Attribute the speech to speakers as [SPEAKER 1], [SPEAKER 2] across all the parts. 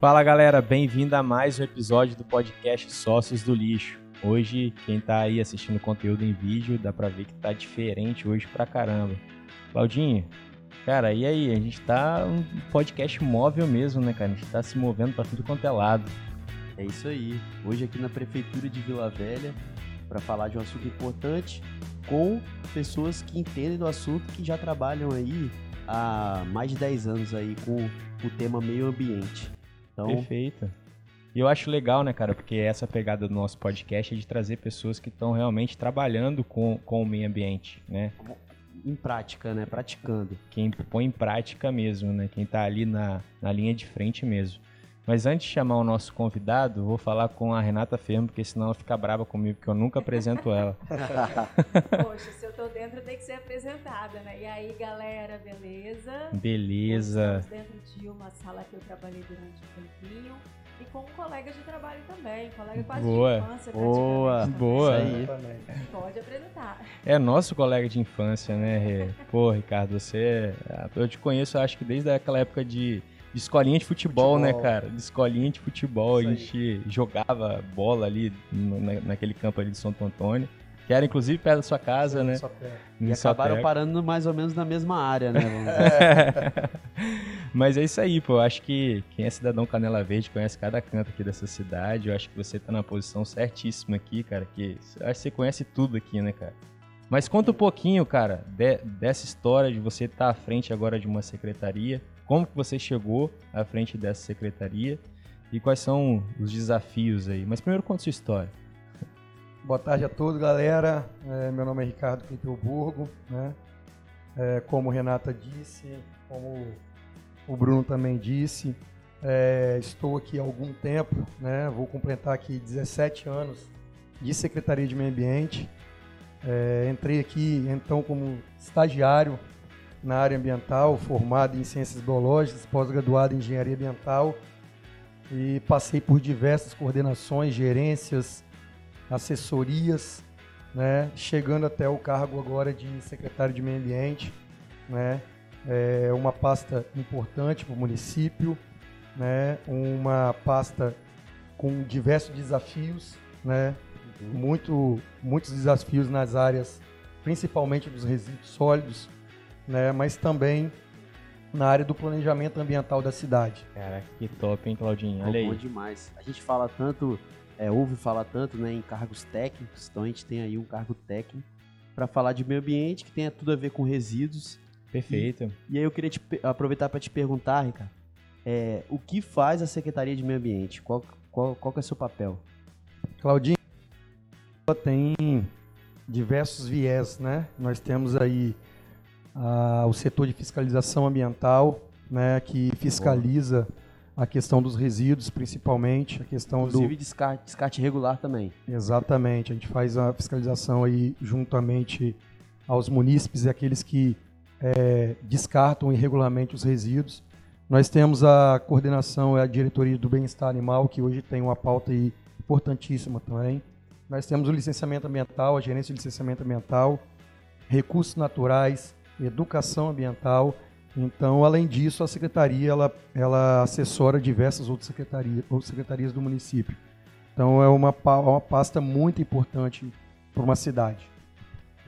[SPEAKER 1] Fala galera, bem-vindo a mais um episódio do podcast Sócios do Lixo. Hoje, quem tá aí assistindo conteúdo em vídeo, dá pra ver que tá diferente hoje pra caramba. Claudinho, cara, e aí? A gente tá um podcast móvel mesmo, né, cara? A gente tá se movendo pra tudo quanto é lado.
[SPEAKER 2] É isso aí. Hoje aqui na Prefeitura de Vila Velha, para falar de um assunto importante com pessoas que entendem do assunto, que já trabalham aí há mais de 10 anos aí com o tema meio ambiente.
[SPEAKER 1] Então... Perfeito. E eu acho legal, né, cara, porque essa pegada do nosso podcast é de trazer pessoas que estão realmente trabalhando com, com o meio ambiente, né?
[SPEAKER 2] Em prática, né? Praticando.
[SPEAKER 1] Quem põe em prática mesmo, né? Quem tá ali na, na linha de frente mesmo. Mas antes de chamar o nosso convidado, vou falar com a Renata Fermo, porque senão ela fica brava comigo, porque eu nunca apresento ela.
[SPEAKER 3] Poxa, se eu tô dentro, tem que ser apresentada, né? E aí, galera, beleza?
[SPEAKER 1] Beleza.
[SPEAKER 3] Estamos dentro de uma sala que eu trabalhei durante um tempinho. E com um colega de trabalho também, colega quase
[SPEAKER 1] boa.
[SPEAKER 3] de infância.
[SPEAKER 1] Boa, boa.
[SPEAKER 3] Aí. Pode apresentar.
[SPEAKER 1] É nosso colega de infância, né, Rê? Pô, Ricardo, você... É, eu te conheço, acho que desde aquela época de de escolinha de futebol, né, futebol, né, cara? Escolinha de futebol. Isso a gente aí. jogava bola ali na, naquele campo ali de Santo Antônio. Que era inclusive perto da sua casa, Sim, né?
[SPEAKER 2] E acabaram parando mais ou menos na mesma área, né?
[SPEAKER 1] Mas é isso aí, pô. Eu acho que quem é cidadão Canela Verde conhece cada canto aqui dessa cidade. Eu acho que você tá na posição certíssima aqui, cara. Que acho que você conhece tudo aqui, né, cara? Mas conta um pouquinho, cara, de, dessa história de você estar tá à frente agora de uma secretaria como que você chegou à frente dessa secretaria e quais são os desafios aí. Mas primeiro conta sua história.
[SPEAKER 4] Boa tarde a todos, galera. É, meu nome é Ricardo Quintelburgo, né? É, como Renata disse, como o Bruno também disse, é, estou aqui há algum tempo, né? Vou completar aqui 17 anos de Secretaria de Meio Ambiente. É, entrei aqui então como estagiário na área ambiental, formado em ciências biológicas, pós-graduado em engenharia ambiental e passei por diversas coordenações, gerências, assessorias, né, chegando até o cargo agora de secretário de meio ambiente, né, é uma pasta importante para o município, né, uma pasta com diversos desafios, né, uhum. muito, muitos desafios nas áreas, principalmente dos resíduos sólidos, né, mas também na área do planejamento ambiental da cidade.
[SPEAKER 1] Cara, que top, hein, Claudinho? Olha
[SPEAKER 2] aí. Bom demais. A gente fala tanto, é, ouve falar tanto né, em cargos técnicos, então a gente tem aí um cargo técnico para falar de meio ambiente, que tem tudo a ver com resíduos.
[SPEAKER 1] Perfeito.
[SPEAKER 2] E, e aí eu queria te, aproveitar para te perguntar, Ricardo, é, o que faz a Secretaria de Meio Ambiente? Qual, qual, qual é o seu papel?
[SPEAKER 4] Claudinho, tem diversos viés, né? Nós temos aí ah, o setor de fiscalização ambiental, né, que fiscaliza a questão dos resíduos, principalmente, a questão
[SPEAKER 2] Inclusive
[SPEAKER 4] do
[SPEAKER 2] descarte, descarte regular também.
[SPEAKER 4] Exatamente, a gente faz a fiscalização aí juntamente aos munícipes e aqueles que é, descartam irregularmente os resíduos. Nós temos a coordenação e a diretoria do bem-estar animal, que hoje tem uma pauta aí importantíssima também. Nós temos o licenciamento ambiental, a gerência de licenciamento ambiental, recursos naturais, educação ambiental. Então, além disso, a secretaria ela, ela assessora diversas outras secretarias, outras secretarias do município. Então, é uma, uma pasta muito importante para uma cidade.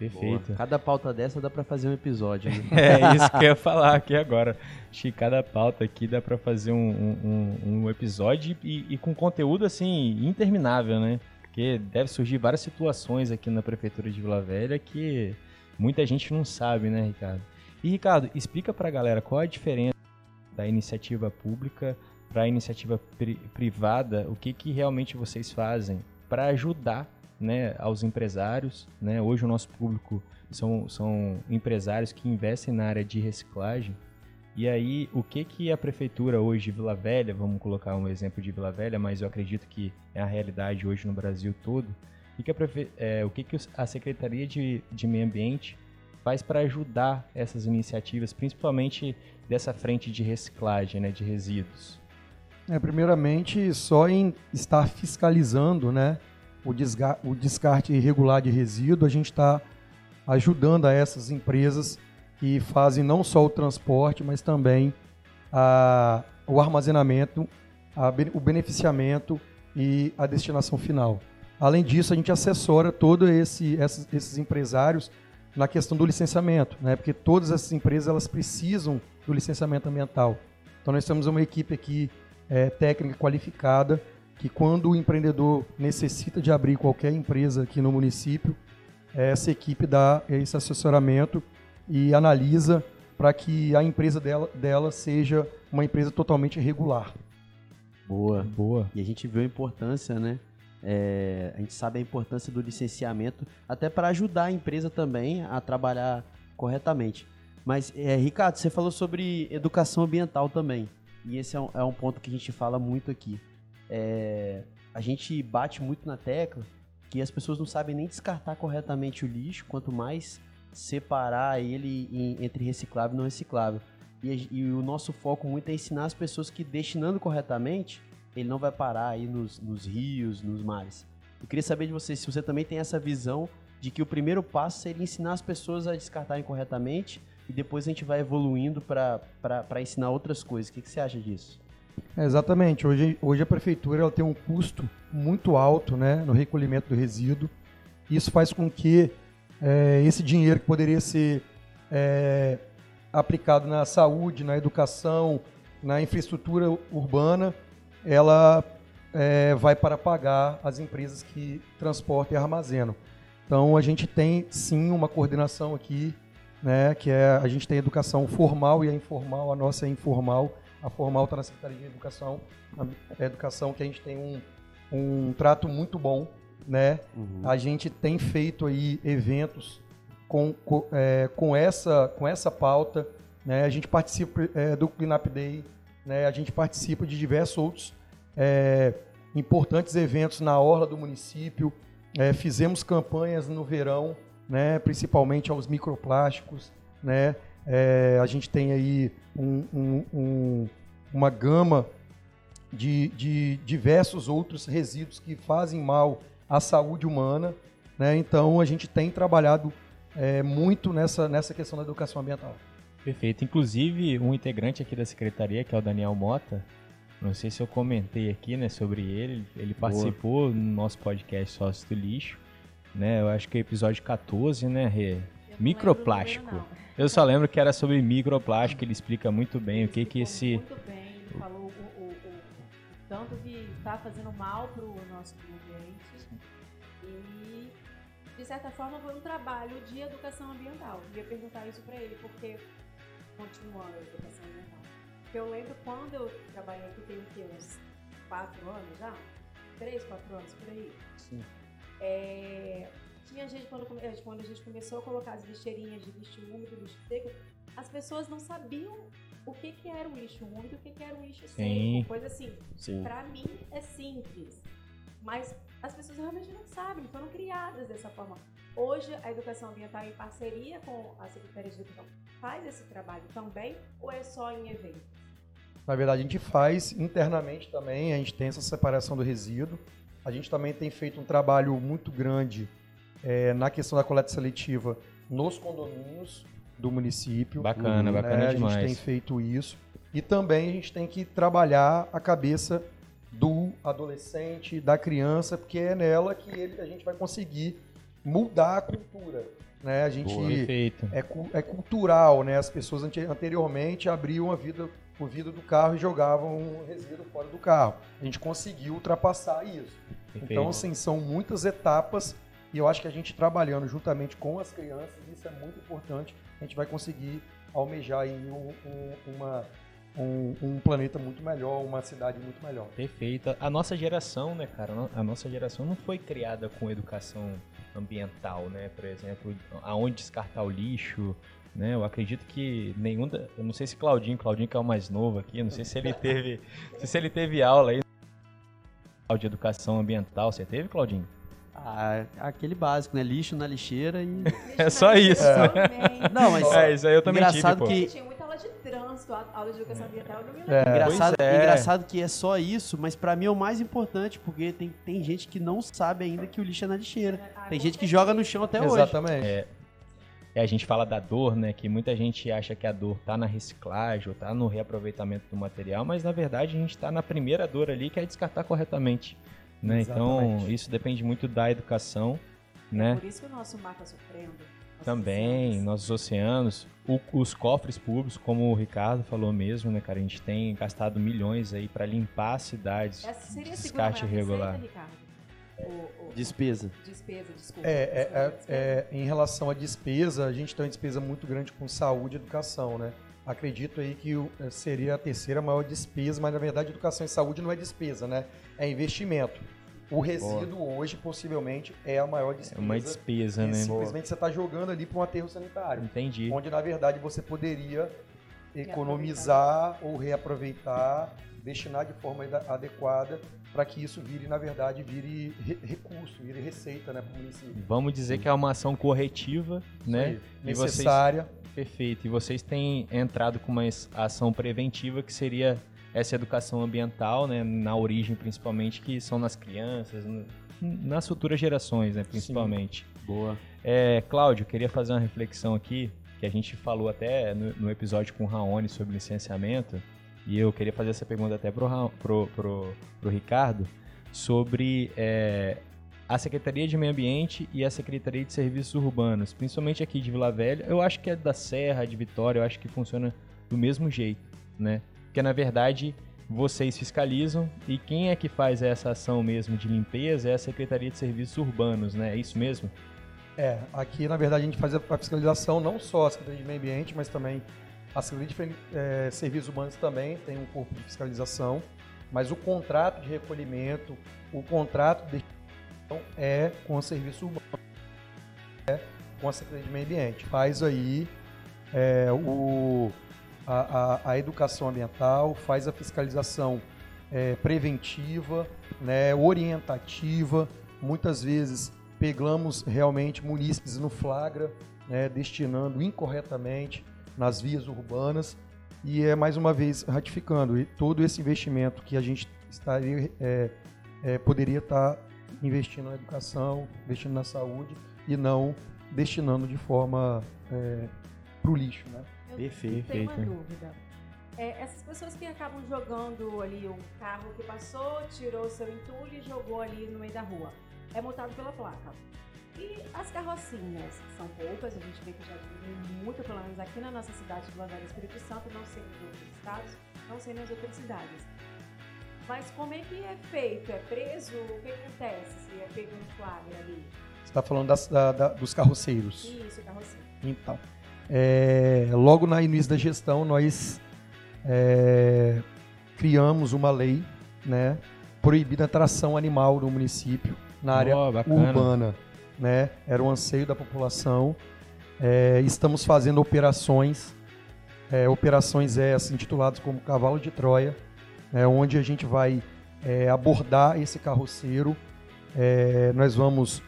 [SPEAKER 1] Perfeito. Boa.
[SPEAKER 2] Cada pauta dessa dá para fazer um episódio. Né?
[SPEAKER 1] é isso que eu ia falar aqui agora. Acho que cada pauta aqui dá para fazer um, um, um episódio e, e, com conteúdo assim interminável, né? Porque deve surgir várias situações aqui na prefeitura de Vila Velha que Muita gente não sabe, né, Ricardo? E, Ricardo, explica para a galera qual a diferença da iniciativa pública para a iniciativa pri privada, o que, que realmente vocês fazem para ajudar né, aos empresários. Né? Hoje o nosso público são, são empresários que investem na área de reciclagem. E aí, o que, que a prefeitura hoje de Vila Velha, vamos colocar um exemplo de Vila Velha, mas eu acredito que é a realidade hoje no Brasil todo, o que, é, o que, que a Secretaria de, de Meio Ambiente faz para ajudar essas iniciativas, principalmente dessa frente de reciclagem né, de resíduos?
[SPEAKER 4] É, primeiramente, só em estar fiscalizando né, o, o descarte irregular de resíduo, a gente está ajudando a essas empresas que fazem não só o transporte, mas também a, o armazenamento a o beneficiamento e a destinação final. Além disso, a gente assessora todos esse, esses, esses empresários na questão do licenciamento, né? porque todas essas empresas elas precisam do licenciamento ambiental. Então nós temos uma equipe aqui é, técnica qualificada que quando o empreendedor necessita de abrir qualquer empresa aqui no município, essa equipe dá esse assessoramento e analisa para que a empresa dela, dela seja uma empresa totalmente regular.
[SPEAKER 2] Boa.
[SPEAKER 1] Boa.
[SPEAKER 2] E a gente viu a importância, né? É, a gente sabe a importância do licenciamento, até para ajudar a empresa também a trabalhar corretamente. Mas, é, Ricardo, você falou sobre educação ambiental também. E esse é um, é um ponto que a gente fala muito aqui. É, a gente bate muito na tecla que as pessoas não sabem nem descartar corretamente o lixo, quanto mais separar ele em- entre reciclável e não reciclável. E, e o nosso foco muito é ensinar as pessoas que destinando corretamente, ele não vai parar aí nos, nos rios, nos mares. Eu queria saber de você se você também tem essa visão de que o primeiro passo seria ensinar as pessoas a descartarem corretamente e depois a gente vai evoluindo para ensinar outras coisas. O que, que você acha disso?
[SPEAKER 4] É, exatamente. Hoje, hoje a prefeitura ela tem um custo muito alto né, no recolhimento do resíduo. Isso faz com que é, esse dinheiro que poderia ser é, aplicado na saúde, na educação, na infraestrutura urbana, ela é, vai para pagar as empresas que transportam e armazenam. Então a gente tem sim uma coordenação aqui, né, que é a gente tem a educação formal e a informal, a nossa é informal. A formal está na Secretaria de Educação, a educação que a gente tem um, um trato muito bom, né? A gente tem feito aí eventos com, com, é, com essa, com essa pauta, né? A gente participa é, do Cleanup Day, né? A gente participa de diversos outros é, importantes eventos na orla do município. É, fizemos campanhas no verão, né? Principalmente aos microplásticos, né? É, a gente tem aí um- um- um- uma gama de, de diversos outros resíduos que fazem mal à saúde humana. Né? Então, a gente tem trabalhado é, muito nessa, nessa questão da educação ambiental.
[SPEAKER 1] Perfeito. Inclusive, um integrante aqui da secretaria, que é o Daniel Mota, não sei se eu comentei aqui, né, sobre ele, ele participou no nosso podcast Sócio do Lixo, né, eu acho que é episódio 14, né, Rê? Microplástico.
[SPEAKER 3] lembro
[SPEAKER 1] Eu só lembro que era sobre microplástico, ele explica muito bem
[SPEAKER 3] não.
[SPEAKER 1] o que que
[SPEAKER 3] Ele
[SPEAKER 1] esse...
[SPEAKER 3] Muito bem, ele falou o, o- o- o tanto que está fazendo mal para o nosso ambiente. E, de certa forma, foi um trabalho de educação ambiental. Eu ia perguntar isso para ele, porque, continuando a educação ambiental, porque eu lembro quando eu trabalhei aqui, tem o quê? Uns quatro anos já? Três, quatro anos por aí.
[SPEAKER 2] Sim.
[SPEAKER 3] É, tinha gente, quando, eh, quando a gente começou a colocar as lixeirinhas de lixo úmido, lixo seco, as pessoas não sabiam o que, que era o lixo úmido, o que, que era o lixo
[SPEAKER 1] Sim.
[SPEAKER 3] seco. Coisa assim,
[SPEAKER 2] Sim.
[SPEAKER 3] pra mim é simples. Mas as pessoas realmente não sabem, foram criadas dessa forma. Hoje, a educação ambiental, em parceria com a Secretaria de Educação, faz esse trabalho também ou é só em eventos?
[SPEAKER 4] Na verdade, a gente faz internamente também, a gente tem essa separação do resíduo. A gente também tem feito um trabalho muito grande eh, na questão da coleta seletiva nos condomínios do município.
[SPEAKER 1] Bacana,
[SPEAKER 2] Uhum.
[SPEAKER 1] bacana
[SPEAKER 4] É, a
[SPEAKER 1] demais.
[SPEAKER 4] gente tem feito isso. E também a gente tem que trabalhar a cabeça do adolescente, da criança, porque é nela que ele- a gente vai conseguir mudar a cultura. Né? A gente
[SPEAKER 1] Perfeito.
[SPEAKER 4] é, é cultural, né? As pessoas ante- anteriormente abriam a vida, o vidro do carro e jogavam o resíduo fora do carro. A gente conseguiu ultrapassar isso.
[SPEAKER 1] Perfeito.
[SPEAKER 4] Então, assim, são muitas etapas e eu acho que a gente trabalhando juntamente com as crianças, isso é muito importante. A gente vai conseguir almejar aí um, um- uma, um, um planeta muito melhor, uma cidade muito melhor.
[SPEAKER 1] Perfeito. A nossa geração, né, cara? A nossa geração não foi criada com educação ambiental, né? Por exemplo, aonde descartar o lixo, né? Eu acredito que nenhum, da- eu não sei se Claudinho, Claudinho que é o mais novo aqui, eu não sei se ele teve, se ele teve aula aí de educação ambiental. Você teve, Claudinho?
[SPEAKER 2] Ah, aquele básico, né? Lixo na lixeira e.
[SPEAKER 1] É só isso.
[SPEAKER 3] Também.
[SPEAKER 2] Não, mas
[SPEAKER 1] É, isso aí eu também
[SPEAKER 2] Engraçado
[SPEAKER 1] tive, pô.
[SPEAKER 2] que-
[SPEAKER 3] Muita aula de trânsito, a- aula de educação ambiental, não me lembro.
[SPEAKER 4] É.
[SPEAKER 2] Engraçado,
[SPEAKER 1] é.
[SPEAKER 2] engraçado que é só isso, mas pra mim é o mais importante, porque tem, tem gente que não sabe ainda que o lixo é na lixeira.
[SPEAKER 3] Ah,
[SPEAKER 2] Tem gente que joga no chão até hoje.
[SPEAKER 4] Exatamente.
[SPEAKER 1] É. a gente fala da dor, né? Que muita gente acha que a dor tá na reciclagem ou tá no reaproveitamento do material, mas na verdade a gente está na primeira dor ali, que é descartar corretamente. Né? Então,
[SPEAKER 4] Exatamente.
[SPEAKER 1] isso depende muito da educação, né?
[SPEAKER 3] Por isso que o nosso mar está sofrendo.
[SPEAKER 1] Também, nossos oceanos, o- os cofres públicos, como o Ricardo falou mesmo, né, cara? A gente tem gastado milhões aí para limpar as cidades.
[SPEAKER 3] Essa seria a segunda
[SPEAKER 1] descarte irregular.
[SPEAKER 3] Ricardo? O, o,
[SPEAKER 2] Despesa.
[SPEAKER 3] despesa, desculpa.
[SPEAKER 4] É, é,
[SPEAKER 3] Desculpa,
[SPEAKER 4] é,
[SPEAKER 3] despesa.
[SPEAKER 4] é, em relação à despesa, a gente tem uma despesa muito grande com saúde e educação, né? Acredito aí que eh, seria a terceira maior despesa, mas na verdade educação e saúde não é despesa, né? É investimento. O resíduo hoje possivelmente é a maior
[SPEAKER 1] É
[SPEAKER 4] despesa.
[SPEAKER 1] uma despesa,
[SPEAKER 4] E
[SPEAKER 1] né?
[SPEAKER 4] simplesmente você está jogando ali para um aterro sanitário,
[SPEAKER 1] Entendi.
[SPEAKER 4] onde na verdade você poderia economizar ou reaproveitar, destinar de forma ade- adequada para que isso vire, na verdade, vire re- recurso, vire receita né, para o município.
[SPEAKER 1] Vamos dizer que é uma ação corretiva, né?
[SPEAKER 4] Isso aí.
[SPEAKER 1] E vocês-
[SPEAKER 4] Necessária.
[SPEAKER 1] Perfeito. E vocês têm entrado com uma ação preventiva que seria essa educação ambiental, né? Na origem, principalmente, que são nas crianças, no- nas futuras gerações, né? Principalmente.
[SPEAKER 2] Boa.
[SPEAKER 1] É, Cláudio, queria fazer uma reflexão aqui, que a gente falou até no, no episódio com o Raoni sobre licenciamento, e eu queria fazer essa pergunta até pro, pro, pro, pro Ricardo, sobre é, a Secretaria de Meio Ambiente e a Secretaria de Serviços Urbanos, principalmente aqui de Vila Velha. Eu acho que é da Serra, de Vitória, eu acho que funciona do mesmo jeito, né? Porque, na verdade, vocês fiscalizam e quem é que faz essa ação mesmo de limpeza é a Secretaria de Serviços Urbanos, né? É isso mesmo?
[SPEAKER 4] É, aqui na verdade a gente faz a fiscalização não só a Secretaria de Meio Ambiente, mas também a Secretaria de eh, Serviços Humanos também tem um corpo de fiscalização, mas o contrato de recolhimento, o contrato de gestão é com o Serviço Urbano, é com a Secretaria de Meio Ambiente. Faz aí é, o, a, a- a educação ambiental, faz a fiscalização é, preventiva, né, orientativa, muitas vezes pegamos realmente munícipes no flagra, né, destinando incorretamente nas vias urbanas e é mais uma vez ratificando todo esse investimento que a gente estaria é, é, poderia estar investindo na educação, investindo na saúde e não destinando de forma para o lixo, né?
[SPEAKER 2] Perfeito.
[SPEAKER 3] tenho uma dúvida. É, essas pessoas que acabam jogando ali um carro que passou, tirou seu entulho e jogou ali no meio da rua, é multado pela placa. E as carrocinhas, que são poucas, a gente vê que já diminuiu muito, pelo menos aqui na nossa cidade de Bandeira Espírito Santo, não sei nos outros estados, não sei nas outras cidades. Mas como é que é feito? É preso? O que acontece se é pego um flagra ali?
[SPEAKER 4] Você está falando das- da- da- dos carroceiros.
[SPEAKER 3] Isso, carrocinha.
[SPEAKER 4] Então, é, logo no início da gestão, nós é, criamos uma lei né, proibindo a tração animal no município, na área
[SPEAKER 1] bacana.
[SPEAKER 4] urbana. Né? Era um anseio da população. É, estamos fazendo operações, é, operações essas intituladas como Cavalo de Troia, né, onde a gente vai é, abordar esse carroceiro. É, nós vamos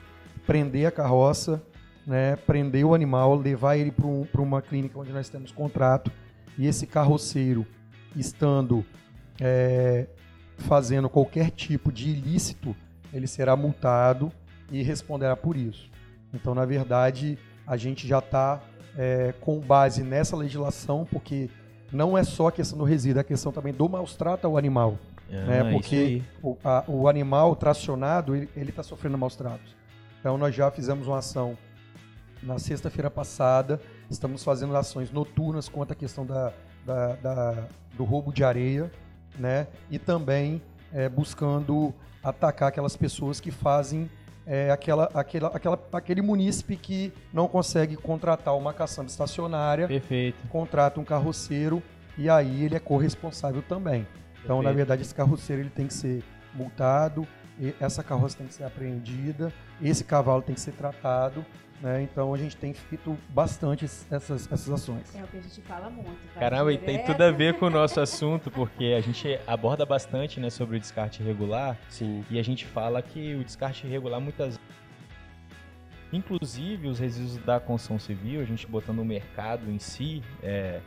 [SPEAKER 4] prender a carroça, né, prender o animal, levar ele para um, uma clínica onde nós temos contrato, e esse carroceiro, estando é, fazendo qualquer tipo de ilícito, ele será multado e responderá por isso. Então, na verdade, a gente já está com base nessa legislação, porque não é só a questão do resíduo, é a questão também do maus trato ao animal.
[SPEAKER 1] Ah,
[SPEAKER 4] né, porque o, a- o animal tracionado, ele está sofrendo maus tratos. Então, nós já fizemos uma ação na sexta-feira passada, estamos fazendo ações noturnas contra a questão da, da- da- do roubo de areia, né? E também é, buscando atacar aquelas pessoas que fazem é, aquela, aquela, aquela, aquele munícipe que não consegue contratar uma caçamba estacionária
[SPEAKER 1] Perfeito.
[SPEAKER 4] contrata um carroceiro e aí ele é corresponsável também. Então, na
[SPEAKER 1] Perfeito.
[SPEAKER 4] verdade, esse carroceiro ele tem que ser multado, e essa carroça tem que ser apreendida, esse cavalo tem que ser tratado. Né? Então, a gente tem feito bastante es- essas, essas ações.
[SPEAKER 3] É o que a gente fala muito.
[SPEAKER 1] Caramba, e tem tudo a ver com o nosso assunto, porque a gente aborda bastante né, sobre o descarte irregular
[SPEAKER 2] Sim.
[SPEAKER 1] e a gente fala que o descarte irregular muitas Inclusive os resíduos da construção civil, a gente botando no mercado em si, é,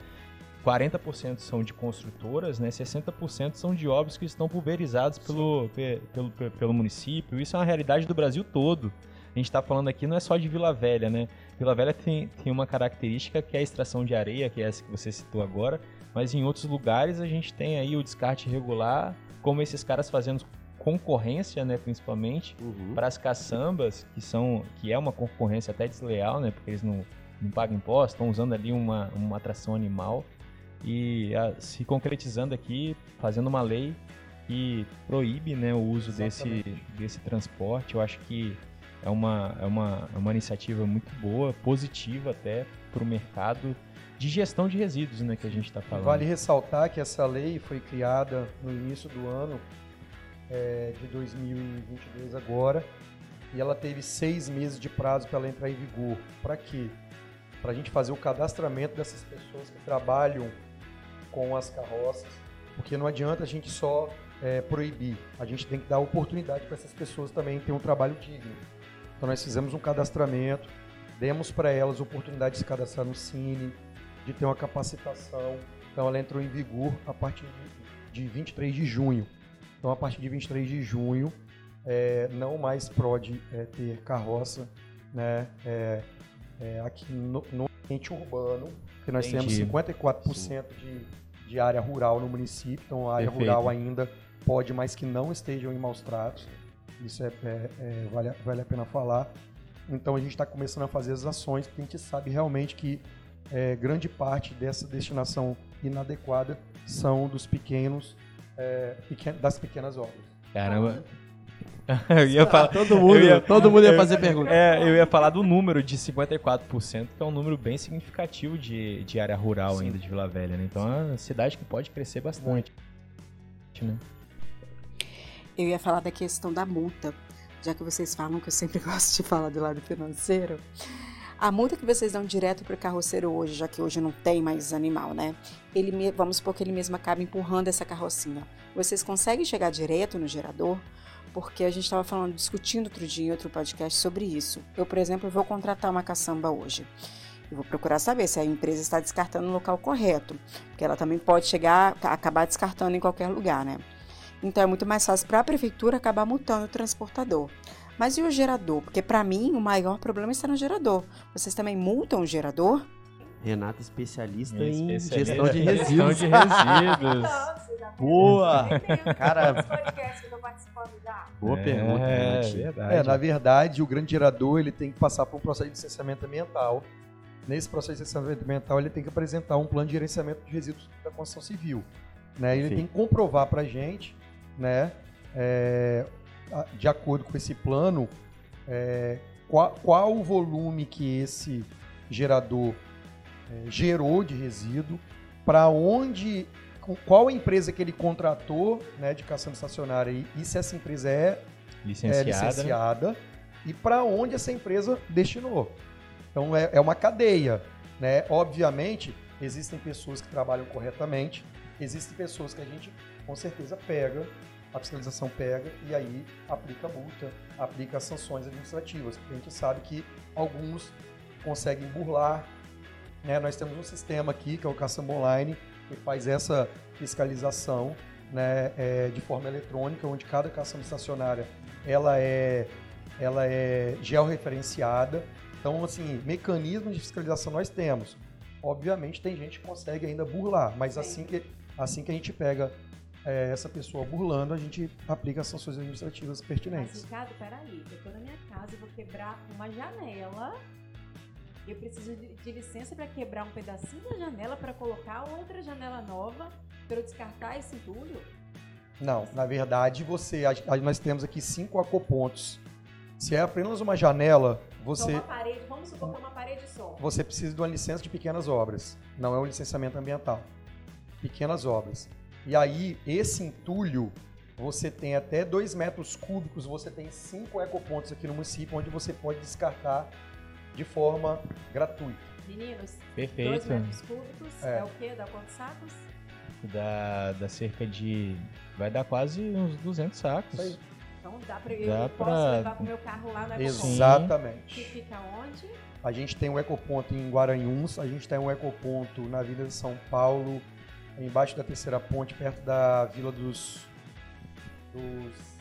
[SPEAKER 1] 40% são de construtoras, né, 60% são de obras que estão pulverizadas pelo, pe- pelo, pe- pelo município. Isso é uma realidade do Brasil todo. a gente está falando aqui não é só de Vila Velha, né? Vila Velha tem, tem uma característica que é a extração de areia, que é essa que você citou agora, mas em outros lugares a gente tem aí o descarte irregular, como esses caras fazendo concorrência, né, principalmente,
[SPEAKER 2] Uhum.
[SPEAKER 1] para as caçambas, que são que é uma concorrência até desleal, né, porque eles não, não pagam impostos, estão usando ali uma, uma atração animal e a- se concretizando aqui, fazendo uma lei que proíbe, né, o uso desse, desse transporte. Eu acho que é uma, é uma, é uma iniciativa muito boa, positiva até para o mercado de gestão de resíduos, né, que a gente está falando.
[SPEAKER 4] Vale ressaltar que essa lei foi criada no início do ano é, de 2022 agora e ela teve seis meses de prazo para ela entrar em vigor. Para quê? Para a gente fazer o cadastramento dessas pessoas que trabalham com as carroças, porque não adianta a gente só é, proibir, a gente tem que dar oportunidade para essas pessoas também terem um trabalho digno. Então nós fizemos um cadastramento, demos para elas oportunidade de se cadastrar no Cine, de ter uma capacitação. Então ela entrou em vigor a partir de, de 23 de junho. Então a partir de 23 de junho é, não mais pode é, ter carroça né, é, é, aqui no, no ambiente urbano, porque nós
[SPEAKER 1] Entendi.
[SPEAKER 4] temos 54% de, de área rural no município, então a área
[SPEAKER 1] Perfeito.
[SPEAKER 4] rural ainda pode, mas que não estejam em maus tratos. Isso é, é- é- vale, a- vale a pena falar. Então a gente está começando a fazer as ações, porque a gente sabe realmente que é, grande parte dessa destinação inadequada são dos pequenos, é, pequen- das pequenas obras.
[SPEAKER 1] Caramba. eu ia falar,
[SPEAKER 2] todo mundo,
[SPEAKER 1] eu ia-
[SPEAKER 2] todo mundo ia
[SPEAKER 1] eu-
[SPEAKER 2] fazer pergunta.
[SPEAKER 1] É, eu ia falar do número de 54%, que é um número bem significativo de, de área rural
[SPEAKER 4] Sim.
[SPEAKER 1] ainda de Vila Velha, né? Então é uma cidade que pode crescer bastante. Né?
[SPEAKER 5] Eu ia falar da questão da multa, já que vocês falam que eu sempre gosto de falar do lado financeiro. A multa que vocês dão direto para o carroceiro hoje, já que hoje não tem mais animal, né? Ele, vamos supor que ele mesmo acaba empurrando essa carrocinha. Vocês conseguem chegar direto no gerador? Porque a gente estava falando, discutindo outro dia em outro podcast sobre isso. Eu, por exemplo, vou contratar uma caçamba hoje. Eu vou procurar saber se a empresa está descartando no local correto, porque ela também pode chegar, acabar descartando em qualquer lugar, né? Então é muito mais fácil para a prefeitura acabar multando o transportador. Mas e o gerador? Porque para mim o maior problema está no gerador. Vocês também multam o gerador?
[SPEAKER 2] Renata, especialista
[SPEAKER 1] Minha
[SPEAKER 2] em
[SPEAKER 1] especialista
[SPEAKER 2] gestão de resíduos.
[SPEAKER 1] Gestão de resíduos.
[SPEAKER 2] Boa!
[SPEAKER 3] Cara, que eu tô participando já.
[SPEAKER 2] Boa pergunta,
[SPEAKER 1] É, verdade.
[SPEAKER 4] É, na verdade, o grande gerador ele tem que passar por um processo de licenciamento ambiental. Nesse processo de licenciamento ambiental, ele tem que apresentar um plano de gerenciamento de resíduos da construção civil. Né? Ele
[SPEAKER 2] Perfeito.
[SPEAKER 4] tem que comprovar para a gente, né, é, de acordo com esse plano, é, qual, qual o volume que esse gerador é, gerou de resíduo, para onde, qual a empresa que ele contratou né, de caçamba estacionária e, e se essa empresa é é,
[SPEAKER 1] Licenciada. né?
[SPEAKER 4] licenciada e para onde essa empresa destinou. Então é, é uma cadeia, né? Obviamente existem pessoas que trabalham corretamente, existem pessoas que a gente com certeza pega, a fiscalização pega e aí aplica a multa, aplica as sanções administrativas, porque a gente sabe que alguns conseguem burlar. Né? Nós temos um sistema aqui que é o Caçamba Online que faz essa fiscalização né, é, de forma eletrônica, onde cada caçamba estacionária ela é, ela é georreferenciada. Então, assim, mecanismos de fiscalização nós temos. Obviamente, tem gente que consegue ainda burlar, mas
[SPEAKER 3] Sim.
[SPEAKER 4] assim que, assim que a gente pega é, essa pessoa burlando, a gente aplica as sanções administrativas
[SPEAKER 3] Mas,
[SPEAKER 4] pertinentes.
[SPEAKER 3] Ricardo, peraí, eu tô na minha casa e vou quebrar uma janela. Eu preciso de, de licença para quebrar um pedacinho da janela para colocar outra janela nova para eu descartar esse entulho?
[SPEAKER 4] Não, na verdade, você, nós temos aqui cinco acopontos. Se é apenas uma janela,
[SPEAKER 3] Então,
[SPEAKER 4] você,
[SPEAKER 3] uma parede, vamos supor que é uma parede só.
[SPEAKER 4] você precisa de uma licença de pequenas obras. Não é um licenciamento ambiental. Pequenas obras. E aí, esse entulho, você tem até 2 metros cúbicos, você tem cinco ecopontos aqui no município, onde você pode descartar de forma gratuita.
[SPEAKER 3] Meninos, dois
[SPEAKER 1] Perfeito.
[SPEAKER 3] metros cúbicos
[SPEAKER 4] É.
[SPEAKER 3] é. o quê? Dá quantos sacos?
[SPEAKER 1] Dá, dá cerca de. Vai dar quase uns 200 sacos.
[SPEAKER 4] Aí.
[SPEAKER 3] Então dá para eu,
[SPEAKER 1] Dá
[SPEAKER 3] posso
[SPEAKER 1] pra-
[SPEAKER 3] levar com meu carro lá na.
[SPEAKER 4] Exatamente.
[SPEAKER 3] Que fica onde?
[SPEAKER 4] A gente tem um ecoponto em Guaranhuns, a gente tem um ecoponto na Avenida de São Paulo, embaixo da terceira ponte, perto da Vila dos. dos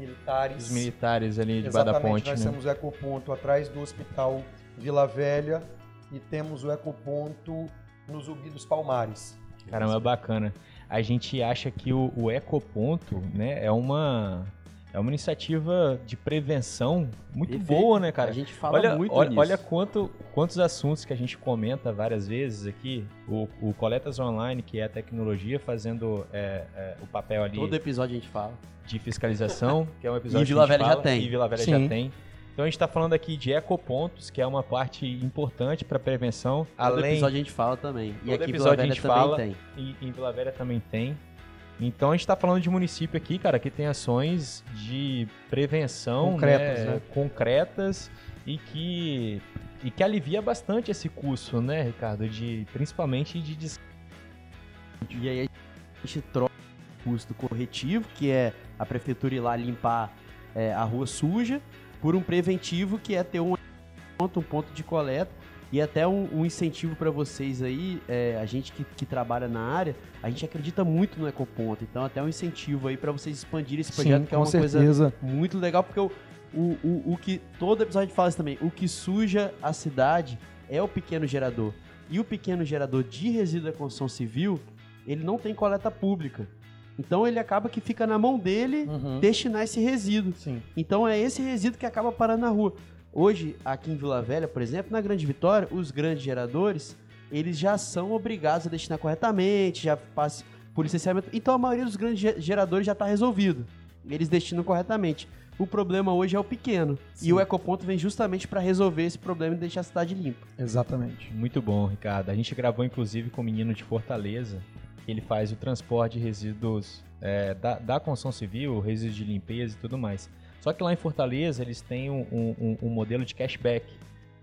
[SPEAKER 4] militares.
[SPEAKER 1] Os militares ali debaixo da
[SPEAKER 4] Exatamente,
[SPEAKER 1] ponte,
[SPEAKER 4] nós
[SPEAKER 1] né?
[SPEAKER 4] temos o ecoponto atrás do Hospital Vila Velha e temos o ecoponto no Zumbi dos Palmares.
[SPEAKER 1] Caramba, bacana. A gente acha que o, o ecoponto, né, é uma é uma iniciativa de prevenção muito boa, né, cara?
[SPEAKER 2] A gente fala
[SPEAKER 1] olha,
[SPEAKER 2] muito
[SPEAKER 1] olha,
[SPEAKER 2] nisso.
[SPEAKER 1] olha quanto, quantos assuntos que a gente comenta várias vezes aqui. O, o Coletas Online, que é a tecnologia, fazendo é, é, o papel ali
[SPEAKER 2] Todo episódio a gente fala.
[SPEAKER 1] de fiscalização, que é um episódio
[SPEAKER 2] E Vila
[SPEAKER 1] que a gente
[SPEAKER 2] Velha já
[SPEAKER 1] fala,
[SPEAKER 2] tem.
[SPEAKER 1] E Vila Velha
[SPEAKER 4] Sim.
[SPEAKER 1] já tem. Então a gente está falando aqui de ecopontos, que é uma parte importante para prevenção.
[SPEAKER 2] Todo
[SPEAKER 1] além
[SPEAKER 2] episódio a gente fala também. E
[SPEAKER 1] Todo
[SPEAKER 2] aqui em Vila
[SPEAKER 1] episódio a
[SPEAKER 2] Velha
[SPEAKER 1] gente
[SPEAKER 2] também
[SPEAKER 1] fala.
[SPEAKER 2] tem.
[SPEAKER 1] e em Vila Velha também tem. Então a gente está falando de município aqui, cara, que tem ações de prevenção
[SPEAKER 4] Concretas,
[SPEAKER 1] né,
[SPEAKER 4] né?
[SPEAKER 1] concretas e que e que alivia bastante esse custo, né, Ricardo, de principalmente de des-
[SPEAKER 2] E aí a gente troca o custo corretivo, que é a prefeitura ir lá limpar é, a rua suja, por um preventivo, que é ter um ponto, um ponto de coleta. E até um, um incentivo para vocês aí, é, a gente que, que trabalha na área, a gente acredita muito no ecoponto. Então até um incentivo aí para vocês expandirem esse projeto,
[SPEAKER 4] Sim,
[SPEAKER 2] que é uma coisa
[SPEAKER 4] certeza.
[SPEAKER 2] muito legal, porque o, o, o, o que todo episódio fala isso também, o que suja a cidade é o pequeno gerador. E o pequeno gerador de resíduo da construção civil, ele não tem coleta pública. Então ele acaba que fica na mão dele
[SPEAKER 4] Uhum.
[SPEAKER 2] destinar esse resíduo.
[SPEAKER 4] Sim.
[SPEAKER 2] Então é esse resíduo que acaba parando na rua. Hoje, aqui em Vila Velha, por exemplo, na Grande Vitória, os grandes geradores, eles já são obrigados a destinar corretamente, já passa por licenciamento. Então a maioria dos grandes ge- geradores já está resolvido. Eles destinam corretamente. O problema hoje é o pequeno. E
[SPEAKER 4] Sim.
[SPEAKER 2] o ecoponto vem justamente para resolver esse problema e deixar a cidade limpa.
[SPEAKER 4] Exatamente.
[SPEAKER 1] Muito bom, Ricardo. A gente gravou inclusive com um menino de Fortaleza. que Ele faz o transporte de resíduos é, da, da construção civil, resíduos de limpeza e tudo mais. Só que lá em Fortaleza eles têm um, um- um modelo de cashback.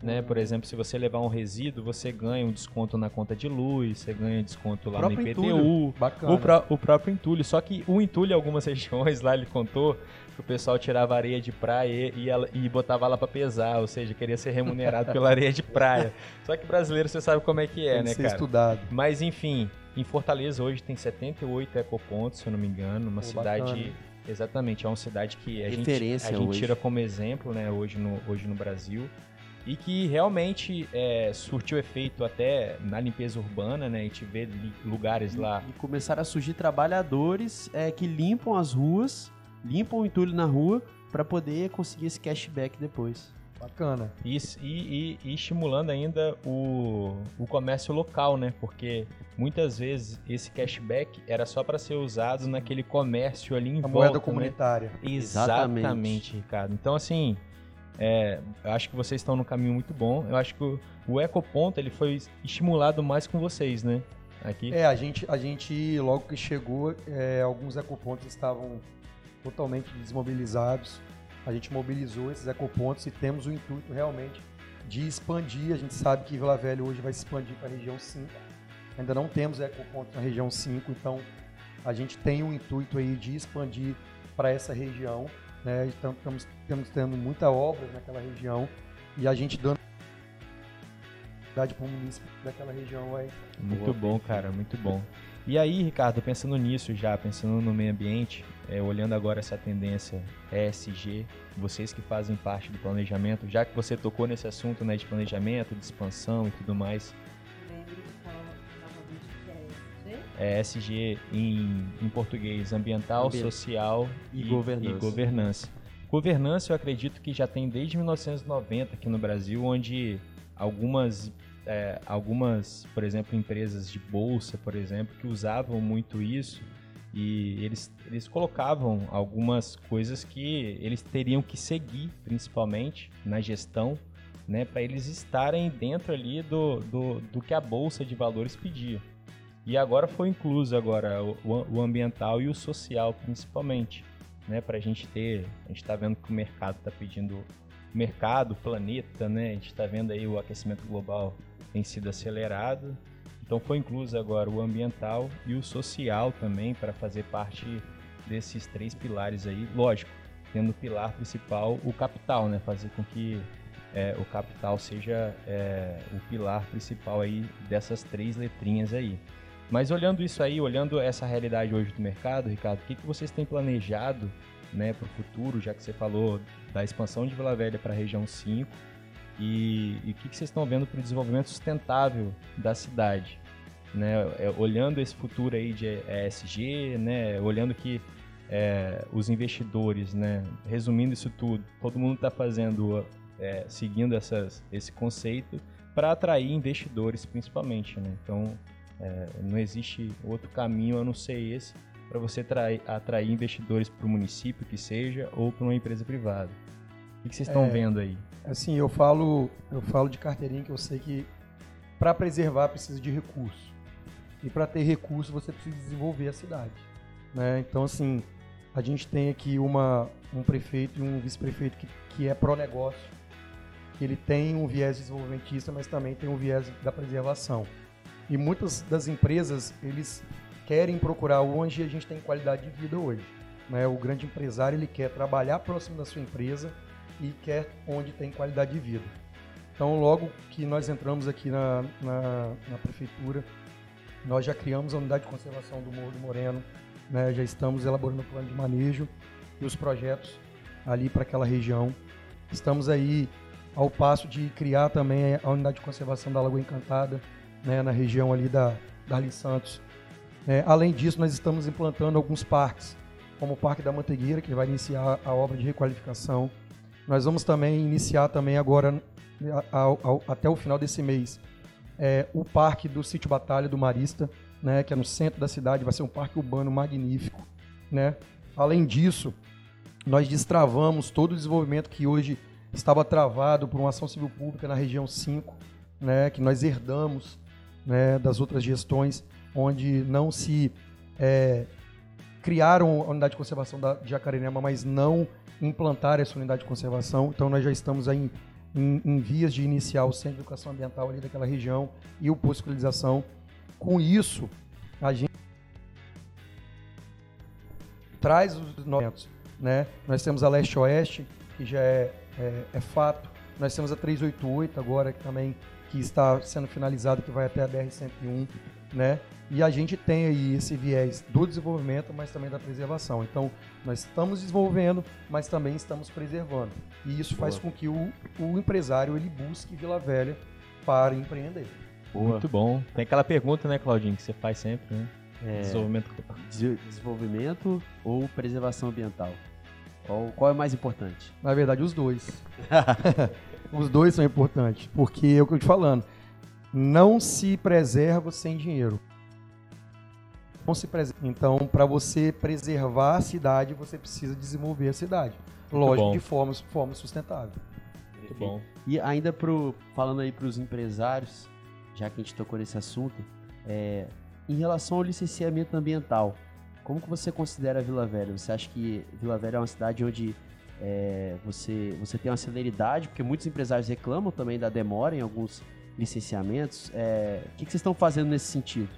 [SPEAKER 1] Né? Por exemplo, se você levar um resíduo, você ganha um desconto na conta de luz, você ganha desconto lá no IPTU. O, pró- o próprio entulho. Só que o entulho, em algumas regiões lá, ele contou que o pessoal tirava areia de praia e, ela- e botava lá pra pesar, ou seja, queria ser remunerado pela areia de praia. Só que brasileiro você sabe como é que é,
[SPEAKER 4] Tem que
[SPEAKER 1] né,
[SPEAKER 4] ser
[SPEAKER 1] cara?
[SPEAKER 4] estudado.
[SPEAKER 1] Mas enfim, em Fortaleza hoje tem 78 ecopontos, se eu não me engano, uma
[SPEAKER 4] Pô,
[SPEAKER 1] cidade.
[SPEAKER 4] bacana.
[SPEAKER 1] Exatamente, é uma cidade que a gente,
[SPEAKER 2] Referência
[SPEAKER 1] a gente tira como exemplo, né, hoje no, hoje no Brasil. E que realmente é, surtiu efeito até na limpeza urbana, né? A gente vê lugares lá
[SPEAKER 2] E começaram a surgir trabalhadores é, que limpam as ruas, limpam o entulho na rua, para poder conseguir esse cashback depois.
[SPEAKER 4] Bacana.
[SPEAKER 1] E, e- e- estimulando ainda o, o comércio local, né? Porque muitas vezes esse cashback era só para ser usado naquele comércio ali em
[SPEAKER 4] A
[SPEAKER 1] volta,
[SPEAKER 4] moeda
[SPEAKER 1] né?
[SPEAKER 4] comunitária.
[SPEAKER 1] Exatamente,
[SPEAKER 2] Exatamente.
[SPEAKER 1] Ricardo. Então, assim, é, eu acho que vocês estão no caminho muito bom. Eu acho que o, o Ecoponto ele foi estimulado mais com vocês, né? Aqui.
[SPEAKER 4] É, a gente, a gente logo que chegou, é, alguns ecopontos estavam totalmente desmobilizados. A gente mobilizou esses ecopontos e temos o intuito realmente de expandir. A gente sabe que Vila Velha hoje vai se expandir para a região 5. Ainda não temos ecopontos na região 5, então a gente tem o intuito aí de expandir para essa região. Né? Então, estamos, estamos tendo muita obra naquela região e a gente dando para o município daquela região vai
[SPEAKER 1] Muito bom, cara, muito bom. E aí, Ricardo, pensando nisso já, pensando no meio ambiente, é, olhando agora essa tendência ESG, vocês que fazem parte do planejamento, já que você tocou nesse assunto né, de planejamento, de expansão e tudo mais,
[SPEAKER 3] é ESG.
[SPEAKER 1] é ESG em, em português, ambiental,
[SPEAKER 2] Ambiente.
[SPEAKER 1] social
[SPEAKER 2] E governança.
[SPEAKER 1] E governança. Governança eu acredito que já tem desde 1990 aqui no Brasil, onde algumas, é, algumas, por exemplo, empresas de bolsa, por exemplo, que usavam muito isso e eles, eles colocavam algumas coisas que eles teriam que seguir, principalmente na gestão, né, para eles estarem dentro ali do, do, do que a bolsa de valores pedia. E agora foi incluso agora o, o ambiental e o social, principalmente, né, para a gente ter, a gente está vendo que o mercado está pedindo, mercado, planeta, né, a gente está vendo aí o aquecimento global tem sido acelerado, então foi incluso agora o ambiental e o social também para fazer parte desses três pilares aí, lógico, tendo o pilar principal o capital, né, fazer com que é, o capital seja é, o pilar principal aí dessas três letrinhas aí. Mas olhando isso aí, olhando essa realidade hoje do mercado, Ricardo, o que, que vocês têm planejado né, para o futuro, já que você falou da expansão de Vila Velha para a região 5, e, e o que, que vocês estão vendo para o desenvolvimento sustentável da cidade? Né, é, olhando esse futuro aí de ESG, né, olhando que é, os investidores, né, resumindo isso tudo, todo mundo está fazendo, é, seguindo essas, esse conceito para atrair investidores principalmente. Né? Então, é, não existe outro caminho a não ser esse para você atrair, atrair investidores para o município que seja ou para uma empresa privada. O que vocês estão
[SPEAKER 4] É,
[SPEAKER 1] vendo aí?
[SPEAKER 4] Assim, eu falo, eu falo de carteirinha que eu sei que para preservar precisa de recurso. E para ter recurso você precisa desenvolver a cidade. Né? Então, assim, a gente tem aqui uma, um prefeito e um vice-prefeito que, que é pró-negócio. Ele tem um viés desenvolvimentista, mas também tem um viés da preservação. E muitas das empresas, eles querem procurar onde a gente tem qualidade de vida hoje. Né? O grande empresário, ele quer trabalhar próximo da sua empresa e quer onde tem qualidade de vida. Então, logo que nós entramos aqui na, na, na prefeitura, nós já criamos a unidade de conservação do Morro do Moreno, né? já estamos elaborando o plano de manejo e os projetos ali para aquela região. Estamos aí ao passo de criar também a unidade de conservação da Lagoa Encantada, né? na região ali da Darli Santos. É, além disso, nós estamos implantando alguns parques, como o Parque da Mantegueira, que vai iniciar a obra de requalificação. Nós vamos também iniciar também agora, ao- ao- até o final desse mês, é, o Parque do Sítio Batalha do Marista, né, que é no centro da cidade, vai ser um parque urbano magnífico. Né? Além disso, nós destravamos todo o desenvolvimento que hoje estava travado por uma ação civil pública na região 5, né, que nós herdamos né, das outras gestões, onde não se é, criaram a unidade de conservação da, de Jacarenema, mas não implantaram essa unidade de conservação. Então nós já estamos aí em, em- em vias de iniciar o centro de educação ambiental ali daquela região e o posto de. Com isso, a gente traz os nomentos, né? Nós temos a leste-oeste, que já é, é, é fato. Nós temos a 388 agora, que também que está sendo finalizada, que vai até a BR-101, né? E a gente tem aí esse viés do desenvolvimento, mas também da preservação. Então, nós estamos desenvolvendo, mas também estamos preservando. E isso faz com que o, o empresário ele busque Vila Velha para empreender.
[SPEAKER 2] Boa.
[SPEAKER 1] Muito bom. Tem aquela pergunta, né, Claudinho, que você faz sempre, né?
[SPEAKER 2] É,
[SPEAKER 1] Desenvolvimento.
[SPEAKER 2] de- desenvolvimento ou preservação ambiental? Qual, qual é mais importante?
[SPEAKER 4] Na verdade, os dois. os dois são importantes, porque é o que eu te falando. Não se preserva sem dinheiro. Não se preserva. Então, para você preservar a cidade, você precisa desenvolver a cidade. Lógico, de forma, forma sustentável.
[SPEAKER 1] Muito bom.
[SPEAKER 2] E ainda pro, falando aí para os empresários, já que a gente tocou nesse assunto, é, em relação ao licenciamento ambiental, como que você considera a Vila Velha? Você acha que Vila Velha é uma cidade onde é, você, você tem uma celeridade? Porque muitos empresários reclamam também da demora em alguns licenciamentos. É, o que, que vocês estão fazendo nesse sentido?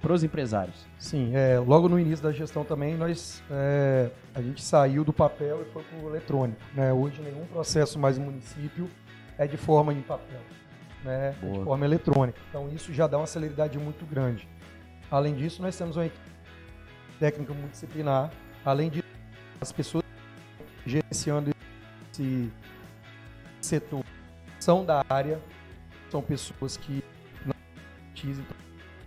[SPEAKER 2] Para os empresários.
[SPEAKER 4] Sim, é, logo no início da gestão também, nós, é, a gente saiu do papel e foi para o eletrônico. Né? Hoje, nenhum processo mais no município é de forma em papel, né? é de forma eletrônica. Então, isso já dá uma celeridade muito grande. Além disso, nós temos uma equipe técnica multidisciplinar. Além disso, as pessoas gerenciando esse setor são da área, são pessoas que não então,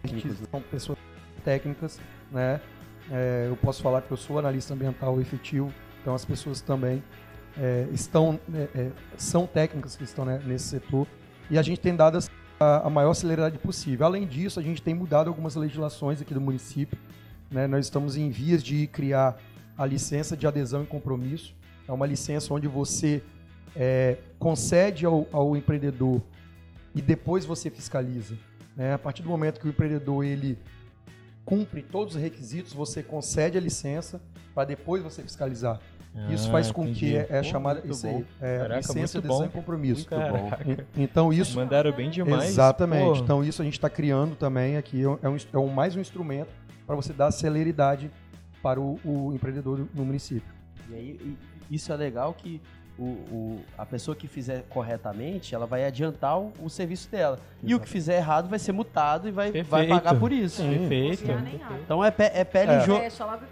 [SPEAKER 2] Técnicos, né?
[SPEAKER 4] são pessoas técnicas, né? É, eu posso falar que eu sou analista ambiental efetivo, então as pessoas também é, estão, né, é, são técnicas que estão né, nesse setor e a gente tem dado a, a maior celeridade possível. Além disso, a gente tem mudado algumas legislações aqui do município. né? Nós estamos em vias de criar a licença de adesão e compromisso. É uma licença onde você é, concede ao, ao empreendedor e depois você fiscaliza. né? A partir do momento que o empreendedor ele cumpre todos os requisitos, você concede a licença para depois você fiscalizar. Isso
[SPEAKER 1] Ah,
[SPEAKER 4] faz com
[SPEAKER 1] entendi.
[SPEAKER 4] que é, é
[SPEAKER 2] Pô,
[SPEAKER 4] chamada isso aí, é,
[SPEAKER 1] Caraca,
[SPEAKER 4] licença, adesão
[SPEAKER 1] bom.
[SPEAKER 4] compromisso. Então isso
[SPEAKER 1] Mandaram bem demais.
[SPEAKER 4] Exatamente.
[SPEAKER 1] Pô,
[SPEAKER 4] Então isso a gente está criando também aqui, é um, é um- mais um instrumento para você dar celeridade para o, o empreendedor no município.
[SPEAKER 2] E aí, isso é legal que o, o- a pessoa que fizer corretamente, ela vai adiantar o, o serviço dela. E o que fizer errado vai ser multado e vai, vai
[SPEAKER 1] Perfeito.
[SPEAKER 2] pagar por isso.
[SPEAKER 1] Perfeito.
[SPEAKER 3] Nem abre.
[SPEAKER 2] Então é, pe- é pele
[SPEAKER 4] É.
[SPEAKER 2] em jogo.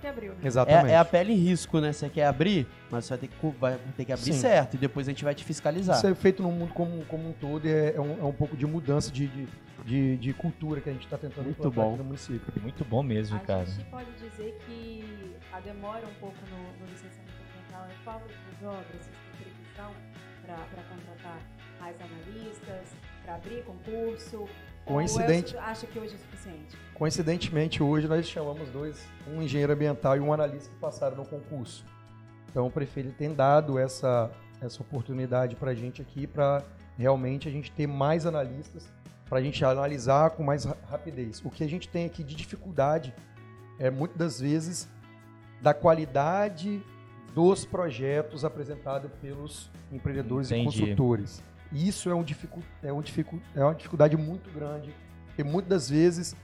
[SPEAKER 3] Que abriu. né?
[SPEAKER 4] Exatamente.
[SPEAKER 2] É, é a pele em risco, né? Você quer abrir, mas você vai ter que, vai ter que abrir
[SPEAKER 4] Sim.
[SPEAKER 2] certo. E depois a gente vai te fiscalizar.
[SPEAKER 4] Isso é feito no mundo como, como um todo e é, é um, é um pouco de mudança de, de, de, de cultura que a gente está tentando
[SPEAKER 2] Muito bom.
[SPEAKER 4] aqui no município.
[SPEAKER 1] Muito bom mesmo,
[SPEAKER 3] A
[SPEAKER 1] cara.
[SPEAKER 3] gente pode dizer que a demora um pouco no, no licenciamento ambiental é falta de obras, previsão para contratar mais analistas, para abrir concurso?
[SPEAKER 4] Coincidente-
[SPEAKER 3] Ou é- acha que hoje é suficiente?
[SPEAKER 4] Coincidentemente, hoje nós chamamos dois, um engenheiro ambiental e um analista que passaram no concurso. Então o prefeito tem dado essa, essa oportunidade para a gente aqui, para realmente a gente ter mais analistas, para a gente analisar com mais ra- rapidez. O que a gente tem aqui de dificuldade é muitas das vezes da qualidade dos projetos apresentados pelos empreendedores
[SPEAKER 1] Entendi.
[SPEAKER 4] e consultores. E Isso é, um dificu é, um dificu é uma dificuldade muito grande, porque muitas das vezes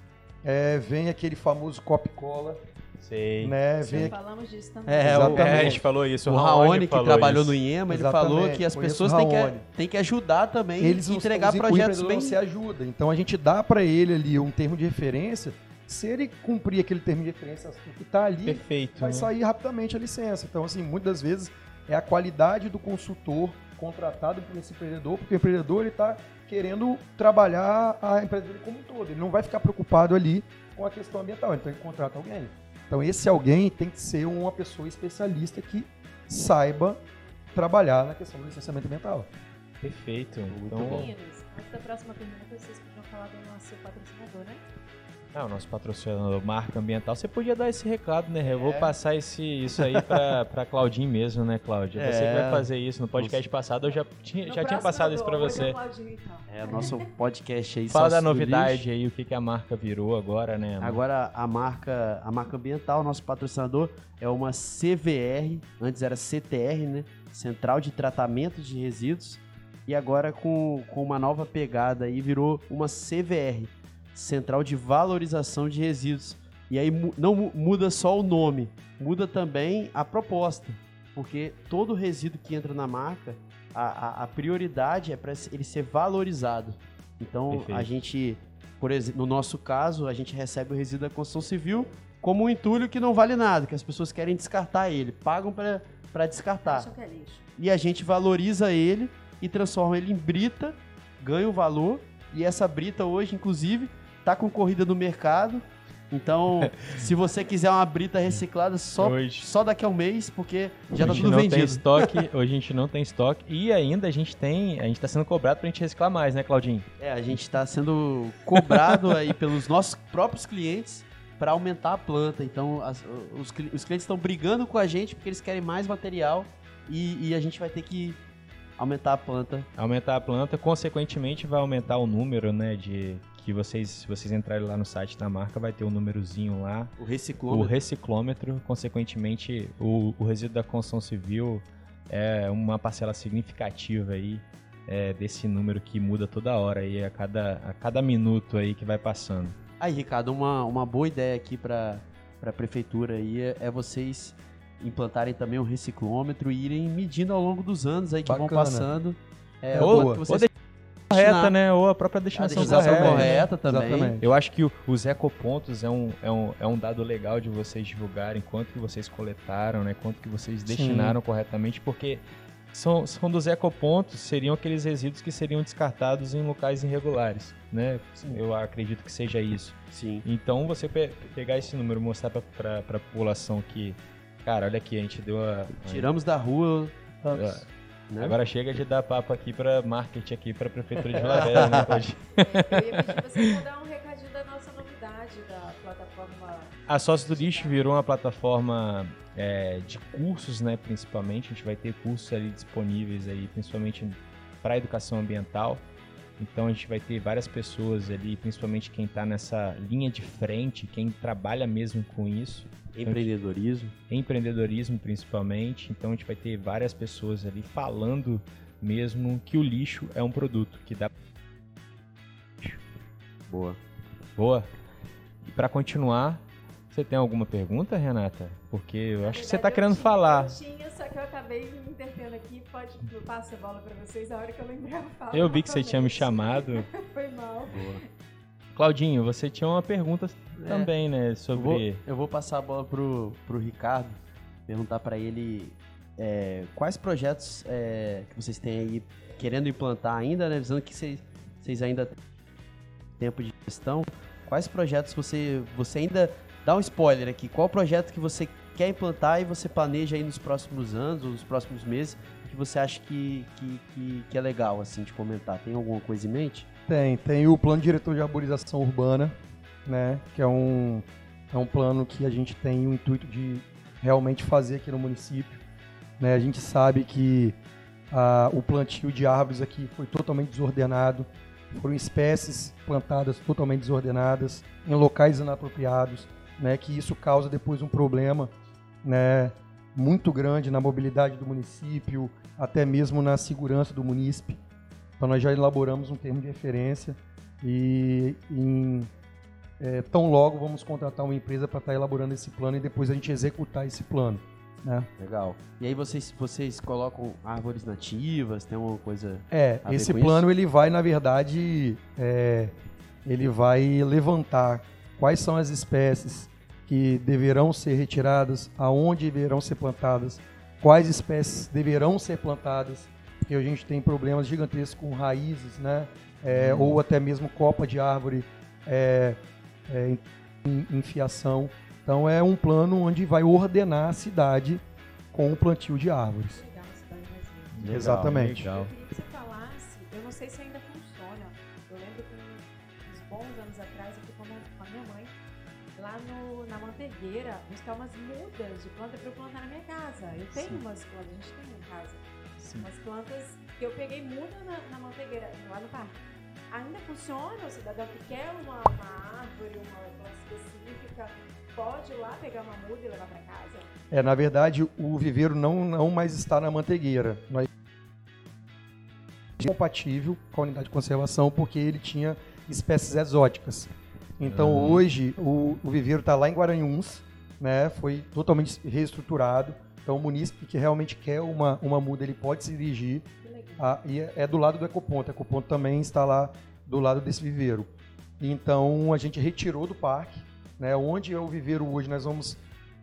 [SPEAKER 4] é, vem aquele famoso copy-cola,
[SPEAKER 1] Sei.
[SPEAKER 4] né? Vem
[SPEAKER 3] falamos disso também.
[SPEAKER 2] É, o-
[SPEAKER 4] Exatamente.
[SPEAKER 1] É, a gente falou isso.
[SPEAKER 2] O Raoni, que
[SPEAKER 1] falou
[SPEAKER 2] trabalhou
[SPEAKER 1] isso.
[SPEAKER 2] no IEMA, ele
[SPEAKER 4] Exatamente,
[SPEAKER 2] falou que as pessoas têm que,
[SPEAKER 4] Raoni.
[SPEAKER 2] têm que ajudar também
[SPEAKER 4] eles
[SPEAKER 2] e entregar
[SPEAKER 4] os-
[SPEAKER 2] projetos bem...
[SPEAKER 4] se ajuda. Então a gente dá para ele ali um termo de referência. Se ele cumprir aquele termo de referência que está ali,
[SPEAKER 1] Perfeito.
[SPEAKER 4] vai
[SPEAKER 1] né?
[SPEAKER 4] sair rapidamente a licença. Então, assim, muitas vezes é a qualidade do consultor contratado por esse empreendedor, porque o empreendedor ele está querendo trabalhar a empresa dele como um todo. Ele não vai ficar preocupado ali com a questão ambiental, então ele contrata alguém. Então, esse alguém tem que ser uma pessoa especialista que saiba trabalhar na questão do licenciamento ambiental.
[SPEAKER 1] Perfeito.
[SPEAKER 2] Muito
[SPEAKER 1] Então.
[SPEAKER 3] Meninos, antes da próxima pergunta, vocês podiam falar do nosso patrocinador, né?
[SPEAKER 1] Ah, o nosso patrocinador Marca Ambiental, você podia dar esse recado, né? Eu vou
[SPEAKER 2] É.
[SPEAKER 1] passar esse, isso aí pra, pra Claudinho mesmo, né, Cláudia? Você que
[SPEAKER 2] É.
[SPEAKER 1] vai fazer isso. No podcast passado eu já tinha,
[SPEAKER 3] No
[SPEAKER 1] já tinha passado isso pra
[SPEAKER 3] é
[SPEAKER 1] você.
[SPEAKER 3] o Claudinho, então.
[SPEAKER 2] É, nosso podcast aí.
[SPEAKER 1] Fala da novidade
[SPEAKER 2] Lixo.
[SPEAKER 1] aí, o que, que a marca virou agora, né?
[SPEAKER 2] Agora a marca, a marca ambiental, nosso patrocinador, é uma CVR, antes era CTR, né? Central de Tratamento de Resíduos. E agora com, com uma nova pegada aí virou uma CVR, Central de Valorização de Resíduos. E aí não mu- muda só o nome, muda também a proposta. Porque todo resíduo que entra na marca, a, a- a prioridade é para ele ser valorizado. Então
[SPEAKER 1] Perfeito.
[SPEAKER 2] a gente, por exemplo, no nosso caso, a gente recebe o resíduo da construção civil como um entulho que não vale nada, que as pessoas querem descartar ele, pagam para descartar.
[SPEAKER 3] É lixo.
[SPEAKER 2] E a gente valoriza ele e transforma ele em brita, ganha o valor. E essa brita hoje, inclusive, tá concorrida no mercado. Então, se você quiser uma brita reciclada, só,
[SPEAKER 1] Hoje.
[SPEAKER 2] só daqui a um mês, porque já tá tudo
[SPEAKER 1] não tem
[SPEAKER 2] vendido.
[SPEAKER 1] estoque, hoje a gente não tem estoque e ainda a gente tem, a gente tá sendo cobrado pra gente reciclar mais, né, Claudinho?
[SPEAKER 2] É, a gente está sendo cobrado aí pelos nossos próprios clientes para aumentar a planta. Então, as- os, os clientes estão brigando com a gente porque eles querem mais material e, e a gente vai ter que aumentar a planta.
[SPEAKER 1] Aumentar a planta, consequentemente vai aumentar o número, né, de que vocês, se vocês entrarem lá no site da marca, vai ter um númerozinho lá,
[SPEAKER 2] O
[SPEAKER 1] o
[SPEAKER 2] reciclômetro.
[SPEAKER 1] reciclômetro, consequentemente o, o resíduo da construção civil é uma parcela significativa aí é, desse número que muda toda hora aí, a cada, a cada minuto aí que vai passando.
[SPEAKER 2] Aí, Ricardo, uma, uma boa ideia aqui para a prefeitura aí é, é vocês implantarem também um reciclômetro e irem medindo ao longo dos anos aí que vão
[SPEAKER 4] Bacana.
[SPEAKER 2] passando. É, quanto vocês
[SPEAKER 1] ou correta, né? Ou a própria
[SPEAKER 2] A
[SPEAKER 1] destinação,
[SPEAKER 2] destinação
[SPEAKER 1] correta.
[SPEAKER 2] correta também.
[SPEAKER 4] Exatamente.
[SPEAKER 1] Eu acho que o- os ecopontos é um, é, um, é um dado legal de vocês divulgarem quanto que vocês coletaram, né? Quanto que vocês destinaram corretamente, porque são, são dos ecopontos, seriam aqueles resíduos que seriam descartados em locais irregulares, né? Eu acredito que seja isso.
[SPEAKER 2] Sim.
[SPEAKER 1] Então você pe- pegar esse número e mostrar para a população que, cara, olha aqui, a gente deu a... a-
[SPEAKER 2] Tiramos da rua.
[SPEAKER 1] a-
[SPEAKER 2] Né?
[SPEAKER 1] Agora chega de dar papo aqui para marketing aqui para a prefeitura de Vila Velha, né? Pode-
[SPEAKER 3] É, eu ia pedir você pra dar um recadinho da nossa novidade da plataforma.
[SPEAKER 1] A Sócio do Lixo virou uma plataforma é, de cursos, né, principalmente. A gente vai ter cursos ali disponíveis aí, principalmente para educação ambiental. Então a gente vai ter várias pessoas ali, principalmente quem está nessa linha de frente, quem trabalha mesmo com isso,
[SPEAKER 2] Empreendedorismo.
[SPEAKER 1] empreendedorismo principalmente. Então a gente vai ter várias pessoas ali falando mesmo que o lixo é um produto que dá
[SPEAKER 2] Boa.
[SPEAKER 1] Boa. E para continuar, Você tem alguma pergunta, Renata? Porque eu acho que você tá
[SPEAKER 3] verdade,
[SPEAKER 1] querendo
[SPEAKER 3] tinha-
[SPEAKER 1] falar.
[SPEAKER 3] Eu tinha, só que eu acabei me intertendo aqui. Pode eu passo a bola pra vocês a hora que eu lembrar. Eu,
[SPEAKER 1] Eu vi que você tinha me chamado.
[SPEAKER 3] Foi mal.
[SPEAKER 2] Boa.
[SPEAKER 1] Claudinho, você tinha uma pergunta
[SPEAKER 2] É.
[SPEAKER 1] também, né?
[SPEAKER 2] Eu vou,
[SPEAKER 1] Sobre.
[SPEAKER 2] eu vou passar a bola pro, pro Ricardo, perguntar pra ele é, quais projetos é, que vocês têm aí querendo implantar ainda, né? Visando que vocês, vocês ainda têm tempo de gestão. Quais projetos você, você ainda dá um spoiler aqui? Qual projeto que você quer implantar e você planeja aí nos próximos anos ou nos próximos meses que você acha que, que, que, que é legal assim de comentar? Tem alguma coisa em mente?
[SPEAKER 4] Tem, tem o plano diretor de arborização urbana, né? Que é um, é um plano que a gente tem o intuito de realmente fazer aqui no município. Né? A gente sabe que ah, o plantio de árvores aqui foi totalmente desordenado, foram espécies plantadas totalmente desordenadas, em locais inapropriados, né? Que isso causa depois um problema, né? Muito grande na mobilidade do município, até mesmo na segurança do munícipe. Então nós já elaboramos um termo de referência e em, é, tão logo vamos contratar uma empresa para estar elaborando esse plano e depois a gente executar esse plano. Né?
[SPEAKER 2] Legal. E aí vocês, vocês colocam árvores nativas, tem alguma coisa
[SPEAKER 4] É, esse plano ele vai, na verdade, é, ele vai levantar quais são as espécies que deverão ser retiradas, aonde deverão ser plantadas, quais espécies deverão ser plantadas, porque a gente tem problemas gigantescos com raízes, né? É, Ou até mesmo copa de árvore é, é, em, em fiação. Então é um plano onde vai ordenar a cidade com o plantio de árvores.
[SPEAKER 3] Legal, cidade vazia.
[SPEAKER 2] Legal,
[SPEAKER 4] Exatamente.
[SPEAKER 1] Legal.
[SPEAKER 3] Eu queria que você falasse, eu não sei se ainda lá no, na mantegueira buscar umas mudas de planta para eu plantar na minha casa. Eu tenho
[SPEAKER 2] Sim.
[SPEAKER 3] umas plantas, a gente tem em casa. Umas plantas que eu peguei muda na, na mantegueira, lá no parque. Ainda funciona? O cidadão que quer uma, uma árvore, uma planta específica, pode ir lá pegar uma muda e levar para casa?
[SPEAKER 4] É, na verdade, o viveiro não, não mais está na mantegueira. Nós compatível com a unidade de conservação porque ele tinha espécies exóticas. Então
[SPEAKER 1] Ah.
[SPEAKER 4] hoje o, o viveiro está lá em Guaranhuns, né? Foi totalmente reestruturado. Então o munícipe que realmente quer uma, uma muda, ele pode se dirigir ah, e é, é do lado do Ecoponto. O Ecoponto também está lá do lado desse viveiro. Então a gente retirou do parque, né? Onde é o viveiro hoje, nós vamos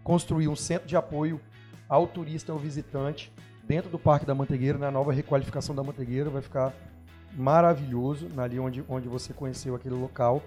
[SPEAKER 4] construir um centro de apoio ao turista, ao visitante, dentro do Parque da Mantegueira, na nova requalificação da Mantegueira, vai ficar maravilhoso, ali onde, onde você conheceu aquele local,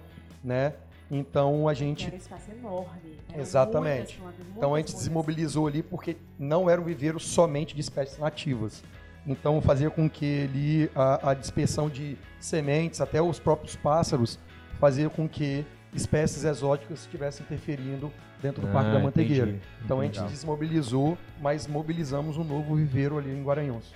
[SPEAKER 4] né? Então a gente
[SPEAKER 3] Era um espaço enorme. eram
[SPEAKER 4] Exatamente.
[SPEAKER 3] muitas plantas,
[SPEAKER 4] então a
[SPEAKER 3] muitas
[SPEAKER 4] gente
[SPEAKER 3] mudas.
[SPEAKER 4] desmobilizou ali porque não era um viveiro somente de espécies nativas. Então fazia com que ali a, a dispersão de sementes, até os próprios pássaros, fazia com que espécies exóticas estivessem interferindo dentro do Parque
[SPEAKER 1] Ah,
[SPEAKER 4] da Mantegueira.
[SPEAKER 1] entendi.
[SPEAKER 4] Então a gente
[SPEAKER 1] Legal.
[SPEAKER 4] desmobilizou, mas mobilizamos um novo viveiro ali em Guaranhões.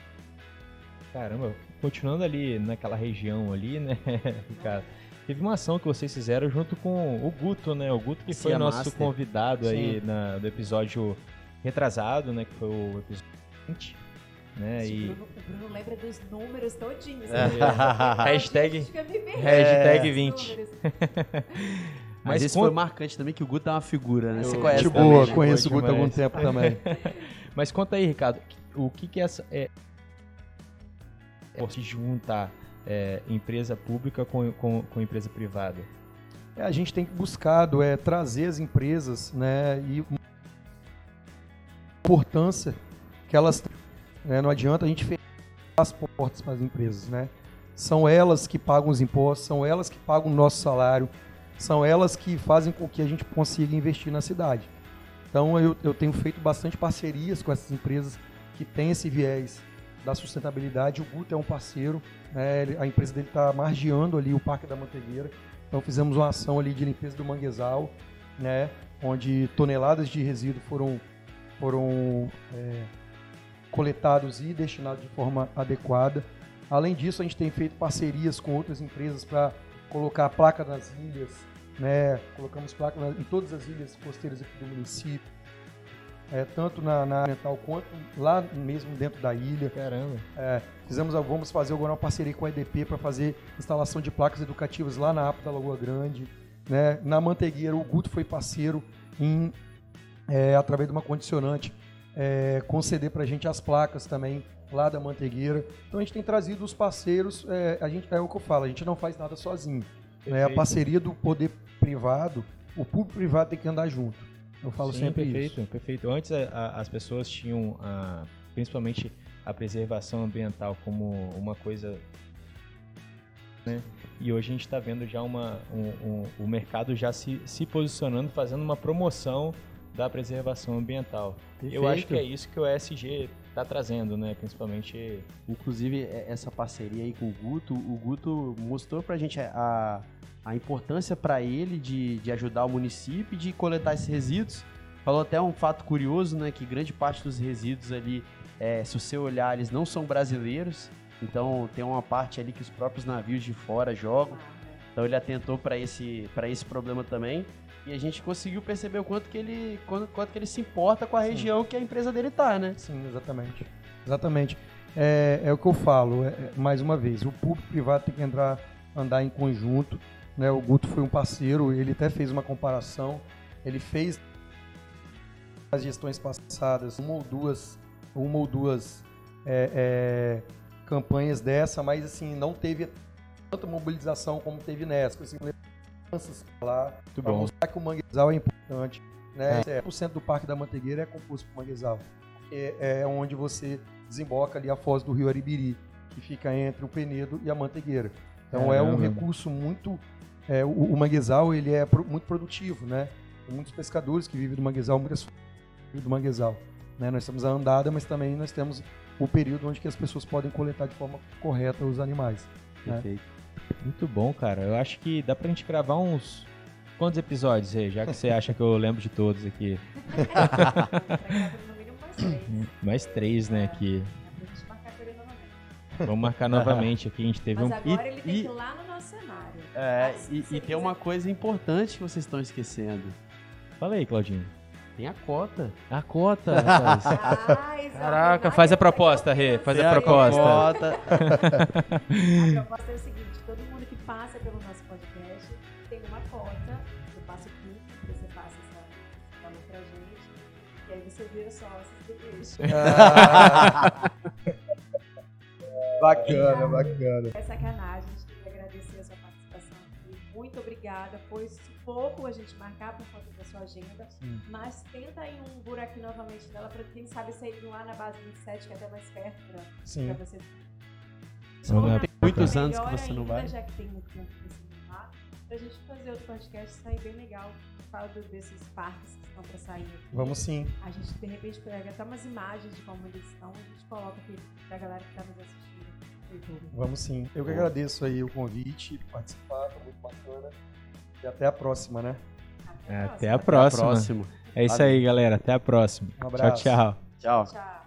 [SPEAKER 1] Caramba, continuando ali naquela região ali, né, Ricardo? Teve uma ação que vocês fizeram junto com o Guto, né? O Guto que foi nosso
[SPEAKER 2] Master.
[SPEAKER 1] convidado aí
[SPEAKER 4] Sim.
[SPEAKER 1] na, do episódio retrasado, né? Que foi o episódio 20, né?
[SPEAKER 3] O
[SPEAKER 1] E
[SPEAKER 3] Bruno, o Bruno lembra dos números todinhos.
[SPEAKER 2] É.
[SPEAKER 3] né?
[SPEAKER 1] Hashtag- hashtag
[SPEAKER 3] nos
[SPEAKER 1] 20.
[SPEAKER 3] números.
[SPEAKER 2] Mas
[SPEAKER 1] Mas
[SPEAKER 2] esse
[SPEAKER 1] conta-
[SPEAKER 2] foi marcante também que o Guto é uma figura, né? Você
[SPEAKER 1] Eu-
[SPEAKER 2] conhece
[SPEAKER 1] também,
[SPEAKER 4] boa,
[SPEAKER 1] né?
[SPEAKER 4] conheço o Guto há algum tempo também.
[SPEAKER 1] Mas conta aí, Ricardo, o que que essa é se juntar é, empresa pública com, com, com empresa privada?
[SPEAKER 4] É, a gente tem buscado é, trazer as empresas né, e a importância que elas têm. né? Não adianta a gente fechar as portas para as empresas. Né? São elas que pagam os impostos, são elas que pagam o nosso salário, são elas que fazem com que a gente consiga investir na cidade. Então eu, eu tenho feito bastante parcerias com essas empresas que têm esse viés da sustentabilidade. O Guto é um parceiro, né? A empresa dele está margeando ali o Parque da Mantegueira. Então fizemos uma ação ali de limpeza do manguezal, né, onde toneladas de resíduo foram, foram é, coletados e destinados de forma adequada. Além disso, a gente tem feito parcerias com outras empresas para colocar a placa nas ilhas, né? Colocamos placa em todas as ilhas costeiras aqui do município, é, tanto na, na ambiental quanto lá mesmo dentro da ilha.
[SPEAKER 1] Caramba.
[SPEAKER 4] É, fizemos, vamos fazer agora uma parceria com a EDP para fazer instalação de placas educativas lá na APA da Lagoa Grande. Né? Na Mantegueira, o Guto foi parceiro em, é, através de uma condicionante, é, conceder para a gente as placas também lá da Mantegueira. Então a gente tem trazido os parceiros, é, a gente, é o que eu falo, a gente não faz nada sozinho. Né? A parceria do poder privado, o público privado tem que andar junto. Eu falo
[SPEAKER 1] Sim,
[SPEAKER 4] sempre
[SPEAKER 1] perfeito,
[SPEAKER 4] isso.
[SPEAKER 1] perfeito. Antes a- a- as pessoas tinham, a- principalmente a preservação ambiental como uma coisa, né? E hoje a gente está vendo já uma, um- um- o mercado já se, se posicionando, fazendo uma promoção da preservação ambiental. Eu acho que é isso que o ESG está trazendo, né? Principalmente
[SPEAKER 2] Inclusive, é- essa parceria aí com o Guto, o Guto mostrou pra gente a, a importância para ele de, de ajudar o município de coletar esses resíduos. Falou até um fato curioso, né? Que grande parte dos resíduos ali, é, se você olhar, eles não são brasileiros. Então tem uma parte ali que os próprios navios de fora jogam. Então ele atentou para esse, esse problema também. E a gente conseguiu perceber o quanto que ele, quanto, quanto que ele se importa com a região que a empresa dele tá, né?
[SPEAKER 4] Sim, exatamente. Exatamente. É, é o que eu falo, é- é, mais uma vez, o público privado tem que entrar, andar em conjunto. Né? O Guto foi um parceiro, ele até fez uma comparação. Ele fez as gestões passadas, uma ou duas, uma ou duas é, é, campanhas dessa, mas assim, não teve tanta mobilização como teve nessa. Assim, lembranças lá, para mostrar que o manguezal é importante. Né? É. 100% do Parque da Mantegueira é composto por manguezal. Que é onde você desemboca ali a foz do rio Aribiri, que fica entre o Penedo e a Mantegueira. Então é um
[SPEAKER 1] Caramba.
[SPEAKER 4] recurso muito... é, o, o manguezal ele é pro- muito produtivo, né? Tem muitos pescadores que vivem do manguezal, muitas do manguezal. Né? Nós temos a andada, mas também nós temos o período onde que as pessoas podem coletar de forma correta os animais. É.
[SPEAKER 2] Perfeito.
[SPEAKER 1] Muito bom, cara. Eu acho que dá pra gente gravar uns. Quantos episódios aí? Já que você acha que eu lembro de todos aqui.
[SPEAKER 3] mais três.
[SPEAKER 1] Né? Aqui.
[SPEAKER 3] Pra gente marcar com ele novamente.
[SPEAKER 1] Vamos marcar novamente aqui. A gente teve
[SPEAKER 3] Mas
[SPEAKER 1] um.
[SPEAKER 3] agora
[SPEAKER 2] e-
[SPEAKER 3] ele tem
[SPEAKER 2] e-
[SPEAKER 3] que ir lá no nosso cenário.
[SPEAKER 2] É,
[SPEAKER 3] Mas,
[SPEAKER 2] e, e tem uma coisa importante que vocês estão esquecendo.
[SPEAKER 1] Fala aí, Claudinho.
[SPEAKER 2] Tem a cota.
[SPEAKER 1] A cota, rapaz.
[SPEAKER 3] Ah.
[SPEAKER 1] Caraca, faz a proposta, Rê, faz a proposta.
[SPEAKER 2] cota.
[SPEAKER 3] A proposta é o seguinte: passa pelo nosso podcast tem uma cota. Eu passo aqui, você passa essa valor pra gente. E aí você vira sócio do peixe.
[SPEAKER 4] Ah. bacana, bacana.
[SPEAKER 3] É sacanagem, a gente queria agradecer a sua participação aqui. Muito obrigada. Foi pouco a gente marcar por conta da sua agenda.
[SPEAKER 4] Sim.
[SPEAKER 3] Mas tenta aí um buraquinho novamente dela para quem sabe sair lá na base 27, que é até mais perto pra,
[SPEAKER 4] Sim.
[SPEAKER 3] pra você.
[SPEAKER 2] Tem muitos
[SPEAKER 3] Melhor
[SPEAKER 2] anos que você não
[SPEAKER 3] ainda,
[SPEAKER 2] vai.
[SPEAKER 3] Já que tem muito tempo que você não vai, pra gente fazer outro podcast sair bem legal. Fala desses parques que estão pra sair aqui.
[SPEAKER 4] Vamos sim.
[SPEAKER 3] A gente de repente pega até umas imagens de como eles estão, a gente coloca aqui pra galera que tá nos assistindo no YouTube.
[SPEAKER 4] Vamos sim. Eu que agradeço aí o convite, participar, foi muito bacana. E até a próxima, né?
[SPEAKER 1] Até a
[SPEAKER 2] Até a
[SPEAKER 1] próxima.
[SPEAKER 2] próxima.
[SPEAKER 1] É isso aí, galera. Até a próxima.
[SPEAKER 4] Um abraço.
[SPEAKER 1] Tchau, tchau.
[SPEAKER 2] Tchau.
[SPEAKER 3] Tchau.